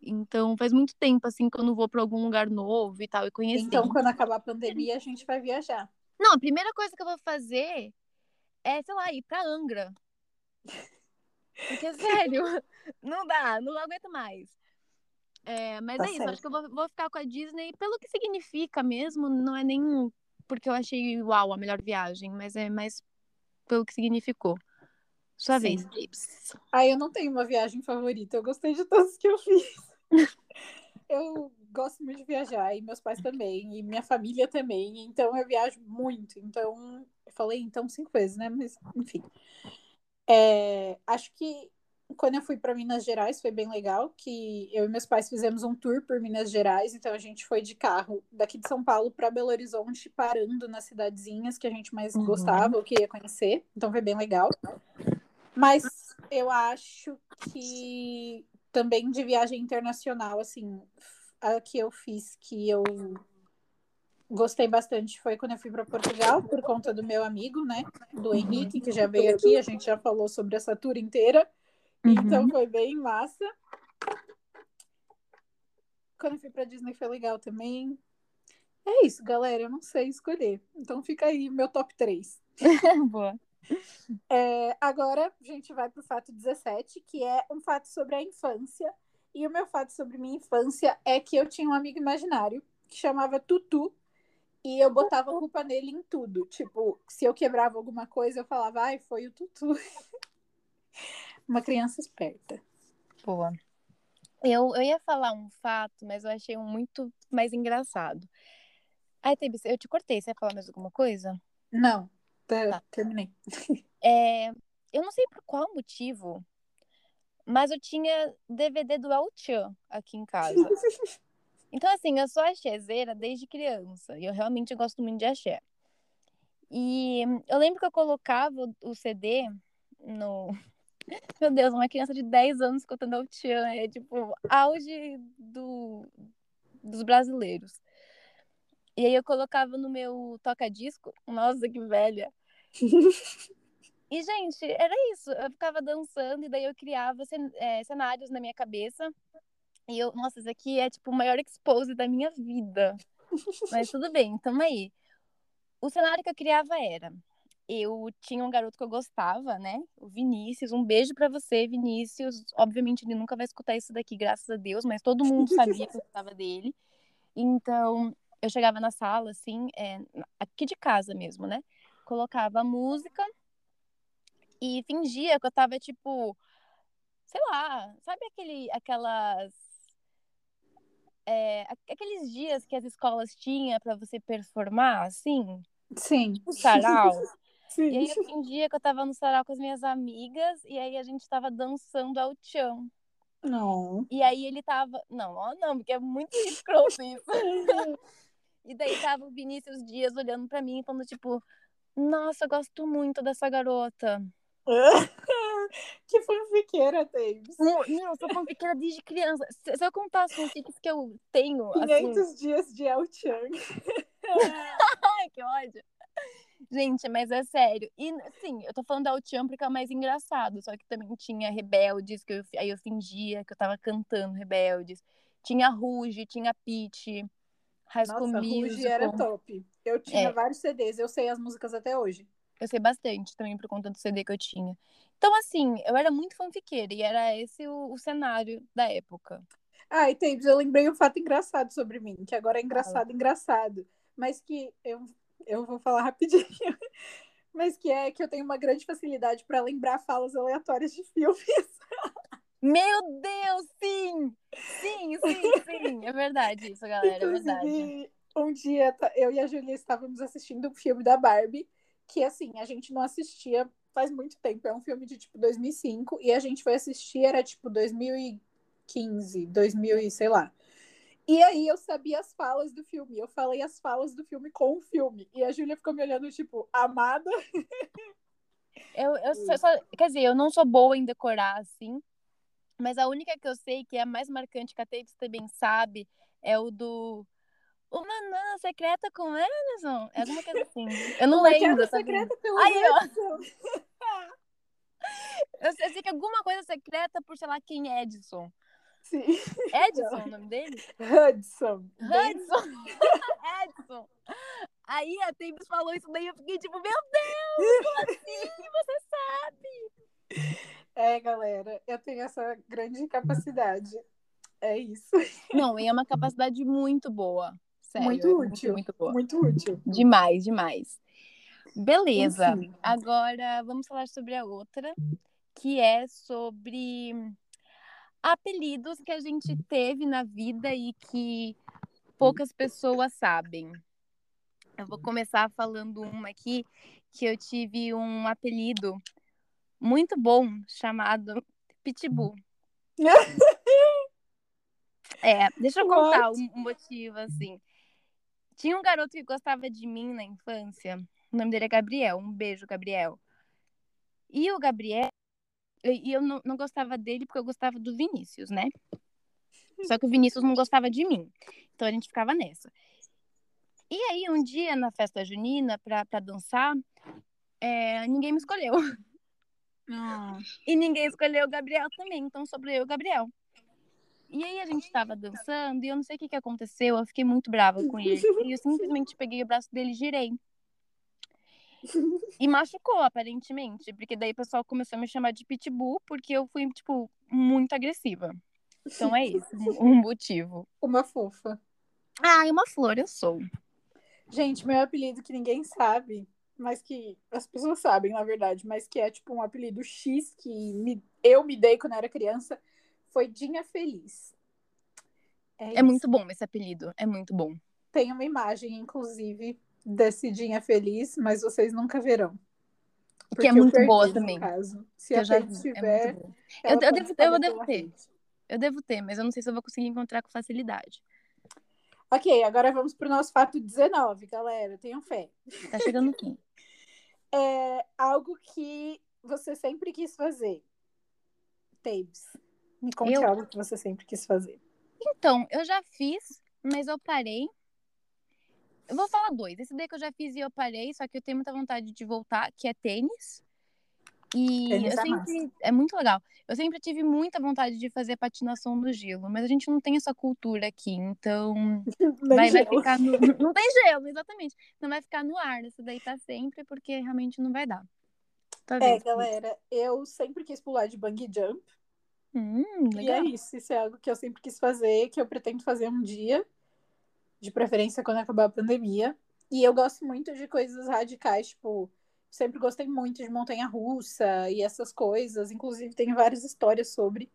Speaker 2: Então faz muito tempo, assim, que eu não vou para algum lugar novo e tal, e conhecer.
Speaker 1: Então, quando acabar a pandemia, a gente vai viajar.
Speaker 2: Não, a primeira coisa que eu vou fazer é, sei lá, ir pra Angra. Porque, sério, não dá, não aguento mais. É, mas tá é certo. isso, acho que eu vou, vou, ficar com a Disney pelo que significa mesmo, não é nem porque eu achei uau a melhor viagem, mas é mais pelo que significou. Sua vez, Gibbs.
Speaker 1: Ah, eu não tenho uma viagem favorita. Eu gostei de todas que eu fiz. eu gosto muito de viajar, e meus pais também, e minha família também. Então eu viajo muito. Então, eu falei então cinco vezes, né? Mas, enfim. É, acho que quando eu fui para Minas Gerais foi bem legal, que eu e meus pais fizemos um tour por Minas Gerais, então a gente foi de carro daqui de São Paulo para Belo Horizonte, parando nas cidadezinhas que a gente mais uhum. gostava ou que ia conhecer, então foi bem legal. Mas eu acho que também de viagem internacional, assim, a que eu fiz que eu gostei bastante foi quando eu fui para Portugal, por conta do meu amigo, né? Do Henrique, que já veio aqui, a gente já falou sobre essa tour inteira. Então uhum. foi bem massa. Quando eu fui para Disney foi legal também. É isso, galera. Eu não sei escolher. Então fica aí meu top 3.
Speaker 2: Boa.
Speaker 1: É, agora a gente vai para o fato 17, que é um fato sobre a infância. E o meu fato sobre minha infância é que eu tinha um amigo imaginário que chamava Tutu. E eu botava culpa nele em tudo. Tipo, se eu quebrava alguma coisa, eu falava, ai, foi o Tutu. Uma criança esperta.
Speaker 2: Boa. Eu, eu ia falar um fato, mas eu achei um muito mais engraçado. Ai, Tebis, eu te cortei. Você ia falar mais alguma coisa?
Speaker 1: Não. Tá, terminei.
Speaker 2: É, eu não sei por qual motivo, mas eu tinha DVD do El Chan aqui em casa. Então, assim, eu sou axézeira desde criança. E eu realmente gosto muito de axé. E eu lembro que eu colocava o CD no. Meu Deus, uma criança de 10 anos escutando El Chan. É tipo, auge do... dos brasileiros. E aí eu colocava no meu toca-disco. Nossa, que velha. E, gente, era isso. Eu ficava dançando e daí eu criava cen é, cenários na minha cabeça. E eu, nossa, isso aqui é tipo o maior expose da minha vida. Mas tudo bem, tamo aí. O cenário que eu criava era: eu tinha um garoto que eu gostava, né? O Vinícius. Um beijo para você, Vinícius. Obviamente ele nunca vai escutar isso daqui, graças a Deus, mas todo mundo sabia que eu gostava dele. Então, eu chegava na sala, assim, é, aqui de casa mesmo, né? Colocava música e fingia que eu tava, tipo, sei lá, sabe aquele, aquelas. É, aqueles dias que as escolas tinham para você performar, assim?
Speaker 1: Sim.
Speaker 2: Tipo sarau.
Speaker 1: Sim.
Speaker 2: E aí eu fingia que eu tava no sarau com as minhas amigas e aí a gente tava dançando ao chão.
Speaker 1: Não.
Speaker 2: E aí ele tava. Não, ó, não, porque é muito escroto isso. e daí tava o Vinícius Dias olhando pra mim, falando, tipo, nossa, eu gosto muito dessa garota.
Speaker 1: que fanfiqueira, Davis.
Speaker 2: Não, sou fanfiqueira desde criança. Se, se eu contar as fanfics que eu tenho.
Speaker 1: 500
Speaker 2: assim...
Speaker 1: dias de El Chang.
Speaker 2: Que ódio. Gente, mas é sério. E, sim, eu tô falando da Altian porque é o mais engraçado. Só que também tinha Rebeldes, que eu, aí eu fingia que eu tava cantando Rebeldes. Tinha Ruge, tinha Peach, High School
Speaker 1: Nossa,
Speaker 2: Musical.
Speaker 1: Ruge era top. Eu tinha
Speaker 2: É.
Speaker 1: vários CDs, eu sei as músicas até hoje.
Speaker 2: Eu sei bastante também por conta do CD que eu tinha. Então, assim, eu era muito fanfiqueira e era esse o, o cenário da época.
Speaker 1: Ah, e Taves, eu lembrei um fato engraçado sobre mim, que agora é engraçado, engraçado. Mas que eu, eu vou falar rapidinho. Mas que é que eu tenho uma grande facilidade para lembrar falas aleatórias de filmes.
Speaker 2: Meu Deus, sim! Sim, sim, sim. É verdade isso, galera. É verdade.
Speaker 1: Um dia eu e a Julia estávamos assistindo um filme da Barbie, que assim, a gente não assistia faz muito tempo. É um filme de tipo 2005 e a gente foi assistir era tipo 2015, 2000 e sei lá. E aí eu sabia as falas do filme. Eu falei as falas do filme com o filme. E a Júlia ficou me olhando tipo, amada.
Speaker 2: Eu, eu só, só- quer dizer, eu não sou boa em decorar, assim. Mas a única que eu sei que é a mais marcante, que a Tavis também sabe, é o do. Uma nana secreta com Anderson. É alguma coisa assim. Eu não
Speaker 1: Uma
Speaker 2: lembro. sabe?
Speaker 1: secreta
Speaker 2: ó.
Speaker 1: Edson.
Speaker 2: Eu sei, eu sei que alguma coisa secreta por, sei lá, quem é Edson.
Speaker 1: Sim.
Speaker 2: Edson, o nome dele?
Speaker 1: Hudson.
Speaker 2: Hudson. Edson. Aí a Tavis falou isso daí, eu fiquei tipo, meu Deus, como assim? Você sabe?
Speaker 1: É, galera, eu tenho essa grande capacidade. É isso.
Speaker 2: Não, e é uma capacidade muito boa. Sério,
Speaker 1: Muito
Speaker 2: é
Speaker 1: útil.
Speaker 2: Muito, boa.
Speaker 1: Muito útil.
Speaker 2: Demais, demais. Beleza.
Speaker 1: Enfim.
Speaker 2: Agora vamos falar sobre a outra, que é sobre apelidos que a gente teve na vida e que poucas pessoas sabem. Eu vou começar falando uma aqui que eu tive um apelido muito bom chamado Pitbull. É, deixa eu contar
Speaker 1: What?
Speaker 2: um motivo assim. Tinha um garoto que gostava de mim na infância. O nome dele é Gabriel. Um beijo, Gabriel. E o Gabriel. E e eu não, não gostava dele porque eu gostava do Vinícius, né? Só que o Vinícius não gostava de mim. Então a gente ficava nessa. E aí, um dia na festa junina, pra, pra dançar, é, ninguém me escolheu. E ninguém escolheu o Gabriel também. Então sobrou eu e o Gabriel. E aí a gente tava dançando e eu não sei o que, que aconteceu. Eu fiquei muito brava com ele. E eu simplesmente peguei o braço dele e girei. E machucou, aparentemente. Porque daí o pessoal começou a me chamar de pitbull porque eu fui, tipo, muito agressiva. Então é isso, um motivo.
Speaker 1: Uma fofa.
Speaker 2: Ah, é uma flor, eu sou.
Speaker 1: Gente, meu apelido que ninguém sabe, mas que as pessoas sabem, na verdade, mas que é tipo um apelido X que me- eu me dei quando era criança, foi Dinha Feliz.
Speaker 2: É
Speaker 1: isso.
Speaker 2: muito bom esse apelido, é muito bom.
Speaker 1: Tem uma imagem, inclusive, desse Dinha Feliz, mas vocês nunca verão.
Speaker 2: Que é muito boa também.
Speaker 1: caso. Se
Speaker 2: eu já é
Speaker 1: tiver, ela
Speaker 2: Eu- eu devo- eu devo ter.
Speaker 1: rede.
Speaker 2: Eu devo ter, mas eu não sei se eu vou conseguir encontrar com facilidade.
Speaker 1: Ok, agora vamos pro nosso fato 19, galera. Tenham fé.
Speaker 2: Tá chegando quem?
Speaker 1: É algo que você sempre quis fazer. Tabes. Me conte
Speaker 2: Eu?
Speaker 1: algo que você sempre quis fazer.
Speaker 2: Então, eu já fiz, mas eu parei. Eu vou falar dois. Esse daí que eu já fiz e eu parei, só que eu tenho muita vontade de voltar, que é tênis. E
Speaker 1: é
Speaker 2: sempre. É muito legal. Eu sempre tive muita vontade de fazer patinação no gelo, mas a gente não tem essa cultura aqui, então. Vai, vai ficar no. Não tem gelo, exatamente. Não vai ficar no ar. Isso daí tá sempre, porque realmente não vai dar. Tá
Speaker 1: É, galera, eu sempre quis pular de bungee jump.
Speaker 2: Hum,
Speaker 1: E é isso. Isso é algo que eu sempre quis fazer, que eu pretendo fazer um dia. de preferência quando acabar a pandemia. E eu gosto muito de coisas radicais, tipo, sempre gostei muito de montanha-russa e essas coisas. Inclusive, tem várias histórias sobre.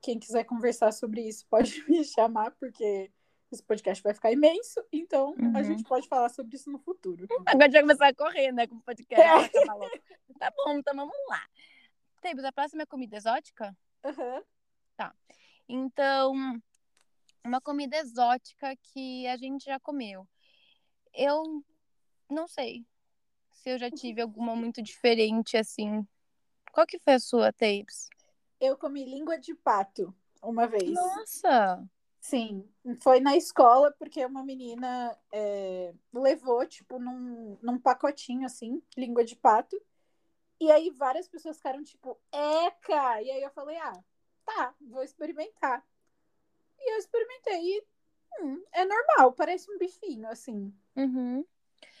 Speaker 1: Quem quiser conversar sobre isso pode me chamar, porque esse podcast vai ficar imenso, então uhum. a gente pode falar sobre isso no futuro.
Speaker 2: Agora já começar a correr, né, com o podcast. É. Tá bom, então vamos lá. Temos a próxima é comida exótica?
Speaker 1: Uhum.
Speaker 2: Tá. Então, uma comida exótica que a gente já comeu. Eu não sei se eu já tive alguma muito diferente assim. Qual que foi a sua, Tapes?
Speaker 1: Eu comi língua de pato uma vez.
Speaker 2: Nossa!
Speaker 1: Sim, foi na escola, porque uma menina é, levou, tipo, num, num pacotinho, assim, língua de pato. E aí várias pessoas ficaram, tipo, eca! E aí eu falei, ah, tá, vou experimentar. E eu experimentei e hum, é normal, parece um bifinho, assim.
Speaker 2: Uhum.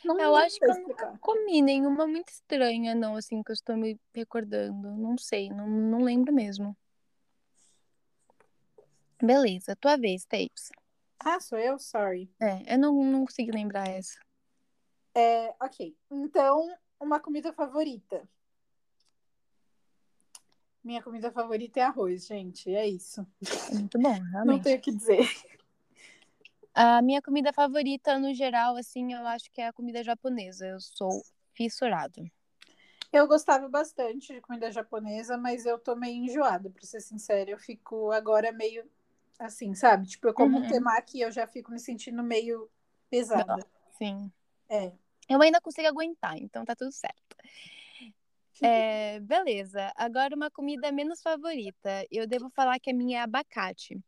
Speaker 2: Não, eu acho que eu não comi nenhuma muito estranha, não, assim, que eu estou me recordando. Não sei, não, não lembro mesmo. Beleza, tua vez, Tapes.
Speaker 1: Ah, sou eu? Sorry.
Speaker 2: É, eu não, não consegui lembrar essa.
Speaker 1: É, ok. Então, uma comida favorita. Minha comida favorita é arroz, gente. É isso.
Speaker 2: Muito bom, realmente.
Speaker 1: Não tenho o que dizer.
Speaker 2: A minha comida favorita, no geral, assim, eu acho que é a comida japonesa. Eu sou fissurado.
Speaker 1: Eu gostava bastante de comida japonesa, mas eu tô meio enjoada, pra ser sincera. Eu fico agora meio assim, sabe? Tipo, eu como uhum. um temaki e eu já fico me sentindo meio pesada. Não,
Speaker 2: sim.
Speaker 1: É.
Speaker 2: Eu ainda consigo aguentar, então tá tudo certo. É, beleza. Agora uma comida menos favorita. Eu devo falar que a minha é abacate.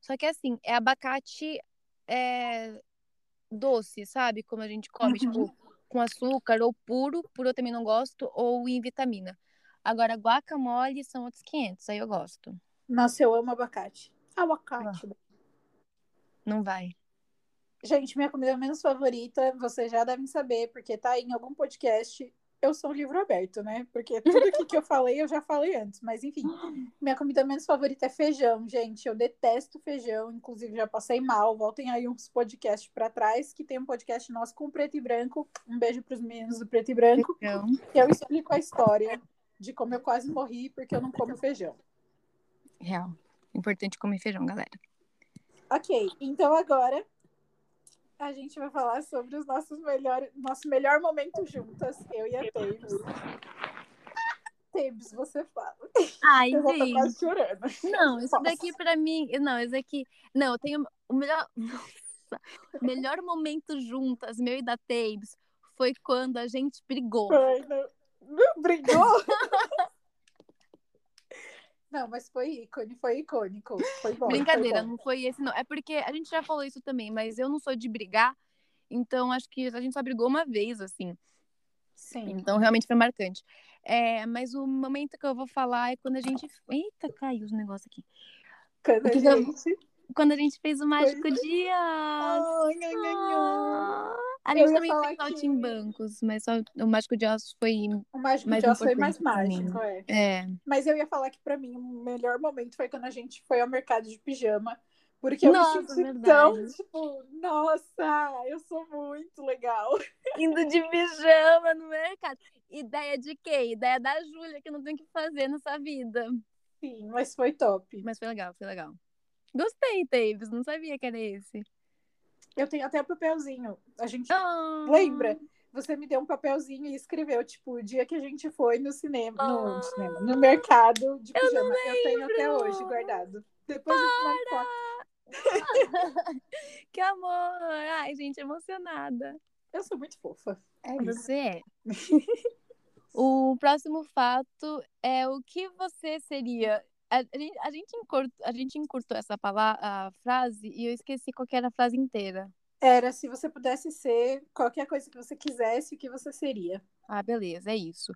Speaker 2: Só que assim, é abacate é, doce, sabe? Como a gente come, tipo, uhum. tipo, com açúcar ou puro, puro eu também não gosto, ou em vitamina. Agora, guacamole são outros 500, aí eu gosto.
Speaker 1: Nossa, eu amo abacate. Abacate.
Speaker 2: Não vai.
Speaker 1: Gente, minha comida menos favorita, vocês já devem saber, porque tá em algum podcast. Eu sou um livro aberto, né? Porque tudo aqui que eu falei, eu já falei antes. Mas, enfim, minha comida menos favorita é feijão, gente. Eu detesto feijão. Inclusive, já passei mal. Voltem aí uns podcasts para trás, que tem um podcast nosso com preto e branco. Um beijo pros meninos do preto e branco. Feijão. Que eu explico a história de como eu quase morri porque eu não como feijão.
Speaker 2: Real. Importante comer feijão, galera.
Speaker 1: Ok, então agora a gente vai falar sobre os nossos melhores, nosso melhor momento juntas, eu e a Tabes. Tabes, você fala.
Speaker 2: Ai, eu
Speaker 1: gente. quase chorando.
Speaker 2: Não, isso daqui pra mim. Não, isso aqui. Não, eu tenho o melhor. Nossa, melhor momento juntas, meu e da Tabes, foi quando a gente brigou.
Speaker 1: Foi, não... Brigou? Não, mas foi ícone, foi icônico. Foi bom.
Speaker 2: Brincadeira,
Speaker 1: foi
Speaker 2: não foi esse, não. É porque a gente já falou isso também, mas eu não sou de brigar, então acho que a gente só brigou uma vez, assim.
Speaker 1: Sim.
Speaker 2: Então realmente foi marcante. É, mas o momento que eu vou falar é quando a gente. Eita, caiu os negócios aqui.
Speaker 1: Quando a gente.
Speaker 2: Quando a gente fez o Mágico foi... Dia.
Speaker 1: Oh, ah.
Speaker 2: A gente também fez saltimbancos, que... mas só o Mágico de Ossos foi.
Speaker 1: O Mágico mais de Ossos foi mais mágico,
Speaker 2: é. é.
Speaker 1: Mas eu ia falar que pra mim o melhor momento foi quando a gente foi ao mercado de pijama. Porque eu nossa, me senti tão, tipo, nossa, eu sou muito legal.
Speaker 2: Indo de pijama no mercado. Ideia de quê? Ideia da Júlia, que não tem o que fazer nessa vida.
Speaker 1: Sim, mas foi top.
Speaker 2: Mas foi legal, foi legal. Gostei, Davis, não sabia que era esse.
Speaker 1: Eu tenho até o papelzinho. A gente oh. lembra? Você me deu um papelzinho e escreveu, tipo, o dia que a gente foi no cinema, oh. no, cinema, no mercado de pijama. Eu, eu, tenho até hoje guardado. Depois Para! eu
Speaker 2: Que amor! Ai, gente, emocionada.
Speaker 1: Eu sou muito fofa.
Speaker 2: É você é. o próximo fato é o que você seria a, gente, a, gente encurtou, a gente encurtou essa palavra, a frase e eu esqueci qual era a frase inteira.
Speaker 1: Era se você pudesse ser qualquer coisa que você quisesse, o que você seria.
Speaker 2: Ah, beleza, é isso.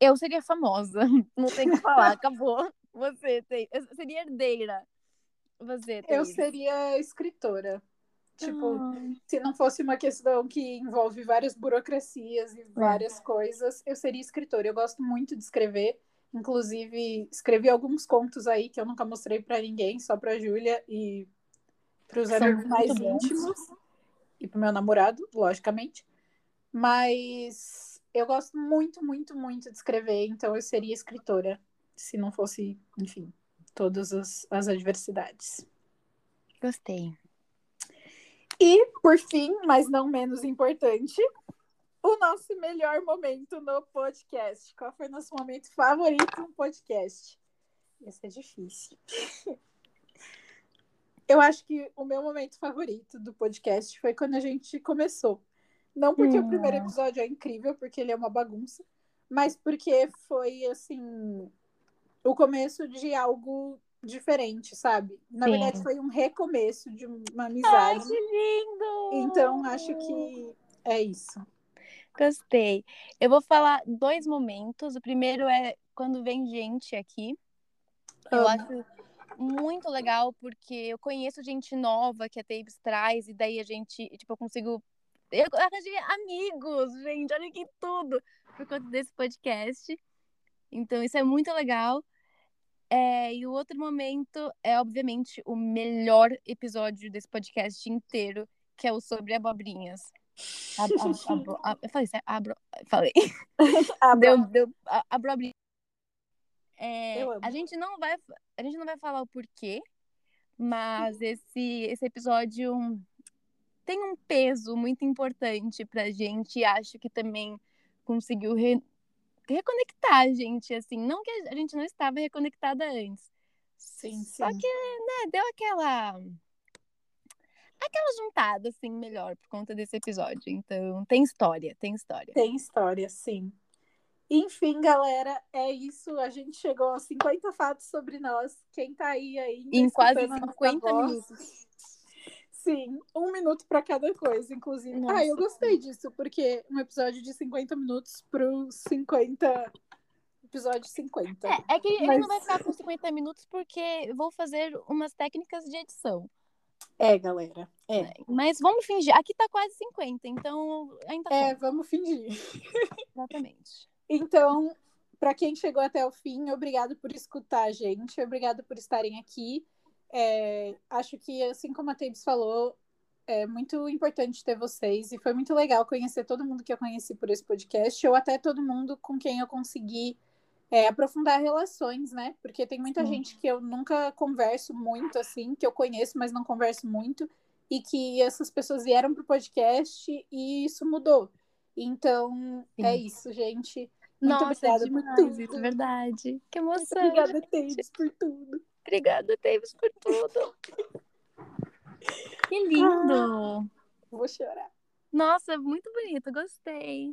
Speaker 2: Eu seria famosa, não tem o que falar, acabou. Você tem, eu seria herdeira. Você tem.
Speaker 1: Eu seria escritora. Tipo, ah. se não fosse uma questão que envolve várias burocracias e várias é. coisas, eu seria escritora. Eu gosto muito de escrever. Inclusive, escrevi alguns contos aí que eu nunca mostrei para ninguém, só para Júlia e para os amigos mais íntimos. e pro meu namorado, logicamente. Mas eu gosto muito, muito, muito de escrever, então eu seria escritora se não fosse, enfim, todas as, as adversidades.
Speaker 2: Gostei.
Speaker 1: E, por fim, mas não menos importante, o nosso melhor momento no podcast. Qual foi o nosso momento favorito no podcast? Esse é difícil. Eu acho que o meu momento favorito do podcast foi quando a gente começou. Não porque hum. o primeiro episódio é incrível, porque ele é uma bagunça, mas porque foi assim o começo de algo diferente, sabe? Na Sim. verdade, foi um recomeço de uma amizade. Ai,
Speaker 2: que lindo!
Speaker 1: Então, acho que é isso.
Speaker 2: Gostei. Eu vou falar dois momentos. O primeiro é quando vem gente aqui. Eu acho muito legal porque eu conheço gente nova que a Tabes traz e daí a gente, tipo, eu consigo eu arranjei amigos, gente, olha que tudo por conta desse podcast. Então isso é muito legal. É, e o outro momento é, obviamente, o melhor episódio desse podcast inteiro, que é o sobre abobrinhas. A, a, a, eu falei, abro, falei. deu, deu, abobrinha. É, a gente não vai a gente não vai falar o porquê, mas esse esse episódio tem um peso muito importante pra gente e acho que também conseguiu re, reconectar a gente, assim, não que a gente não estava reconectada antes.
Speaker 1: Sim, sim.
Speaker 2: Só que, né, deu aquela aquela juntada assim melhor por conta desse episódio. Então, tem história, tem história.
Speaker 1: Tem história, sim. Enfim, galera, é isso. A gente chegou a 50 fatos sobre nós. Quem tá aí ainda
Speaker 2: em quase 50 minutos.
Speaker 1: Sim, um minuto para cada coisa, inclusive. Nossa. Ah, eu gostei disso, porque um episódio de 50 minutos pro 50. Episódio 50.
Speaker 2: É, é que Mas... ele não vai ficar com 50 minutos porque vou fazer umas técnicas de edição.
Speaker 1: É, galera. É. é.
Speaker 2: Mas vamos fingir. Aqui tá quase 50, então ainda.
Speaker 1: É, vamos fingir.
Speaker 2: Exatamente.
Speaker 1: Então, para quem chegou até o fim, obrigado por escutar a gente, obrigado por estarem aqui. É, acho que, assim como a Tabes falou, é muito importante ter vocês e foi muito legal conhecer todo mundo que eu conheci por esse podcast, ou até todo mundo com quem eu consegui é, aprofundar relações, né? Porque tem muita Sim. gente que eu nunca converso muito, assim, que eu conheço, mas não converso muito, e que essas pessoas vieram pro podcast e isso mudou. Então, é Sim. é isso, gente. Muito
Speaker 2: Nossa,
Speaker 1: obrigada
Speaker 2: é demais, por tudo. Isso, verdade. Que emoção.
Speaker 1: Muito obrigada, Tabes, por tudo.
Speaker 2: Obrigada, Davis, por tudo. Que lindo! Ah,
Speaker 1: vou chorar.
Speaker 2: Nossa, muito bonito, gostei.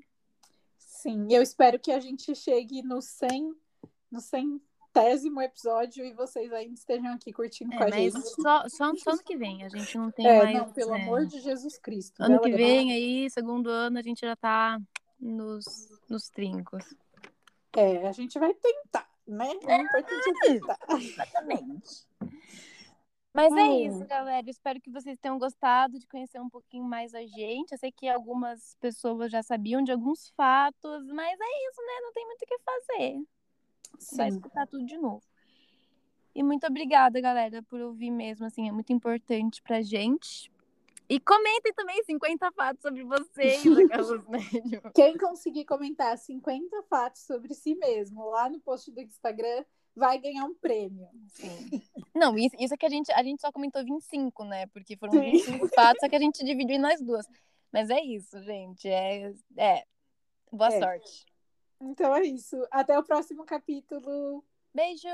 Speaker 1: Sim, eu espero que a gente chegue no 100, no centésimo episódio e vocês ainda estejam aqui curtindo é, com a gente.
Speaker 2: Só, só, só ano que vem, a gente não tem é, mais. Não,
Speaker 1: pelo
Speaker 2: é...
Speaker 1: amor de Jesus Cristo.
Speaker 2: Ano que vem, aí, segundo ano, a gente já tá nos, nos trincos.
Speaker 1: É, a gente vai tentar né? É importante aceitar.
Speaker 2: Exatamente. Mas é hum. isso, galera. Espero que vocês tenham gostado de conhecer um pouquinho mais a gente. Eu sei que algumas pessoas já sabiam de alguns fatos, mas é isso, né? Não tem muito o que fazer. Sim. Vai escutar tudo de novo. E muito obrigada, galera, por ouvir mesmo. Assim, é muito importante pra gente. E comentem também 50 fatos sobre vocês, né?
Speaker 1: Quem conseguir comentar 50 fatos sobre si mesmo lá no post do Instagram vai ganhar um prêmio.
Speaker 2: Sim. Não, isso, isso é que a gente, a gente só comentou 25, né? Porque foram Sim. 25 fatos, só que a gente dividiu em nós duas. Mas é isso, gente. É, é. Boa é. sorte.
Speaker 1: Então é isso. Até o próximo capítulo.
Speaker 2: Beijo!